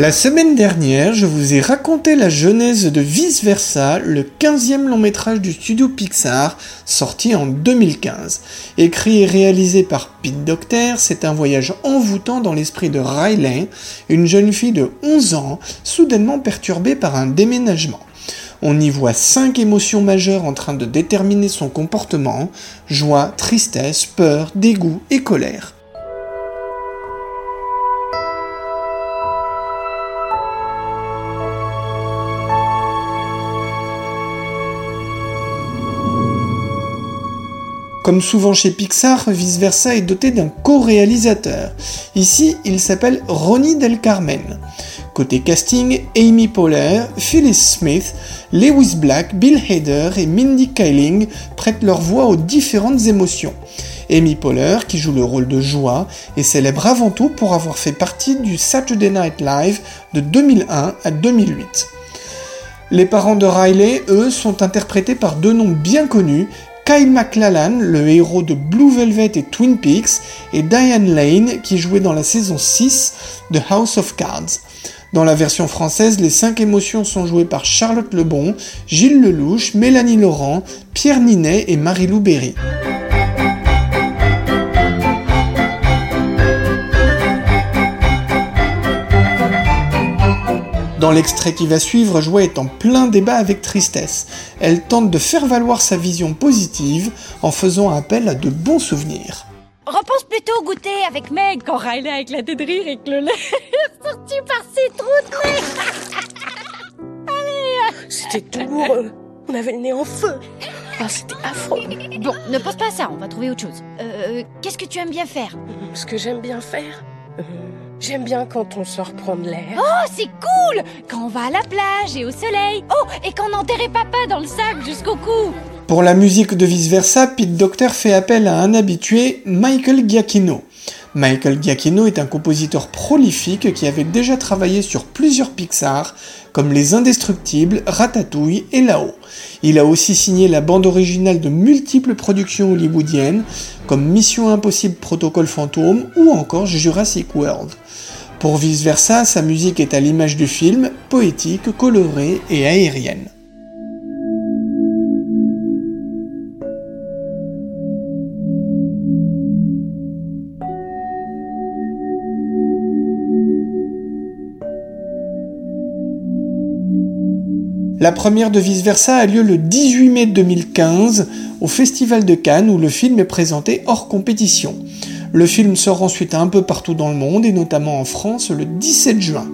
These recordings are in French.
La semaine dernière, je vous ai raconté la genèse de Vice Versa, le 15e long métrage du studio Pixar, sorti en 2015. Écrit et réalisé par Pete Docter, c'est un voyage envoûtant dans l'esprit de Riley, une jeune fille de 11 ans, soudainement perturbée par un déménagement. On y voit cinq émotions majeures en train de déterminer son comportement, joie, tristesse, peur, dégoût et colère. Comme souvent chez Pixar, Vice Versa est doté d'un co-réalisateur. Ici, il s'appelle Ronnie Del Carmen. Côté casting, Amy Poehler, Phyllis Smith, Lewis Black, Bill Hader et Mindy Kaling prêtent leur voix aux différentes émotions. Amy Poehler, qui joue le rôle de joie, est célèbre avant tout pour avoir fait partie du Saturday Night Live de 2001 à 2008. Les parents de Riley, eux, sont interprétés par deux noms bien connus, Kyle MacLachlan, le héros de Blue Velvet et Twin Peaks, et Diane Lane, qui jouait dans la saison 6 de House of Cards. Dans la version française, les cinq émotions sont jouées par Charlotte Lebon, Gilles Lelouch, Mélanie Laurent, Pierre Ninet et Marie-Lou Berry. Dans l'extrait qui va suivre, Joie est en plein débat avec tristesse. Elle tente de faire valoir sa vision positive en faisant appel à de bons souvenirs. Repense plutôt au goûter avec Meg quand Riley a éclaté de rire et que le lait est sorti par ses trous de nez. C'était douloureux. On avait le nez en feu. Ah, c'était affreux. Bon, ne pense pas à ça, on va trouver autre chose. Euh, qu'est-ce que tu aimes bien faire? Ce que j'aime bien faire, euh, j'aime bien quand on sort prendre l'air. Oh, c'est cool Quand on va à la plage et au soleil. Oh, et qu'on enterrait papa dans le sac jusqu'au cou. Pour la musique de Vice Versa, Pete Docter fait appel à un habitué, Michael Giacchino. Michael Giacchino est un compositeur prolifique qui avait déjà travaillé sur plusieurs Pixar, comme Les Indestructibles, Ratatouille et Là-haut. Il a aussi signé la bande originale de multiples productions hollywoodiennes, comme Mission Impossible Protocole Fantôme ou encore Jurassic World. Pour Vice Versa, sa musique est à l'image du film, poétique, colorée et aérienne. La première de Vice Versa a lieu le 18 mai 2015 au Festival de Cannes où le film est présenté hors compétition. Le film sort ensuite un peu partout dans le monde et notamment en France le 17 juin.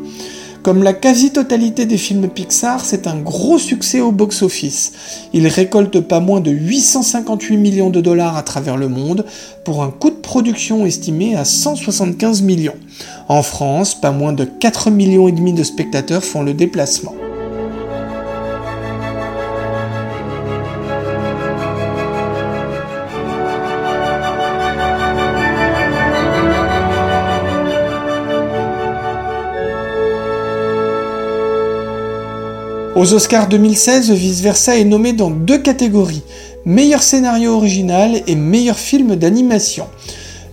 Comme la quasi-totalité des films Pixar, c'est un gros succès au box-office. Il récolte pas moins de 858 millions de dollars à travers le monde pour un coût de production estimé à 175 millions. En France, pas moins de 4 millions et demi de spectateurs font le déplacement. Aux Oscars 2016, Vice Versa est nommé dans deux catégories, meilleur scénario original et meilleur film d'animation.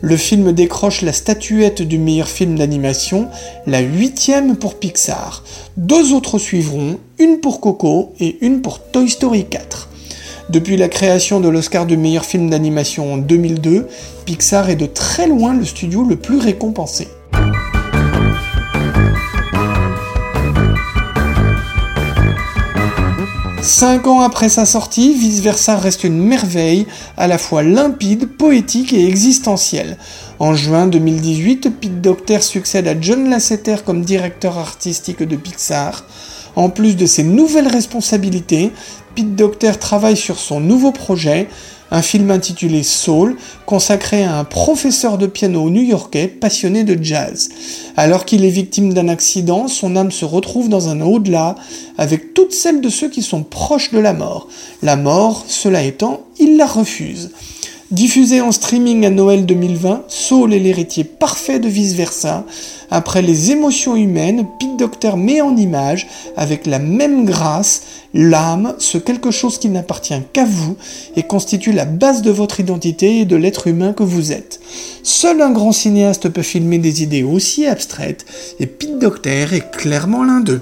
Le film décroche la statuette du meilleur film d'animation, la huitième pour Pixar. Deux autres suivront, une pour Coco et une pour Toy Story 4. Depuis la création de l'Oscar du meilleur film d'animation en 2002, Pixar est de très loin le studio le plus récompensé. Cinq ans après sa sortie, Vice Versa reste une merveille, à la fois limpide, poétique et existentielle. En juin 2018, Pete Docter succède à John Lasseter comme directeur artistique de Pixar. En plus de ses nouvelles responsabilités, Pete Docter travaille sur son nouveau projet, un film intitulé Soul, consacré à un professeur de piano new-yorkais passionné de jazz. Alors qu'il est victime d'un accident, son âme se retrouve dans un au-delà avec toutes celles de ceux qui sont proches de la mort. La mort, cela étant, il la refuse. Diffusé en streaming à Noël 2020, Saul est l'héritier parfait de Vice Versa. Après les émotions humaines, Pete Docter met en image, avec la même grâce, l'âme, ce quelque chose qui n'appartient qu'à vous et constitue la base de votre identité et de l'être humain que vous êtes. Seul un grand cinéaste peut filmer des idées aussi abstraites et Pete Docter est clairement l'un d'eux.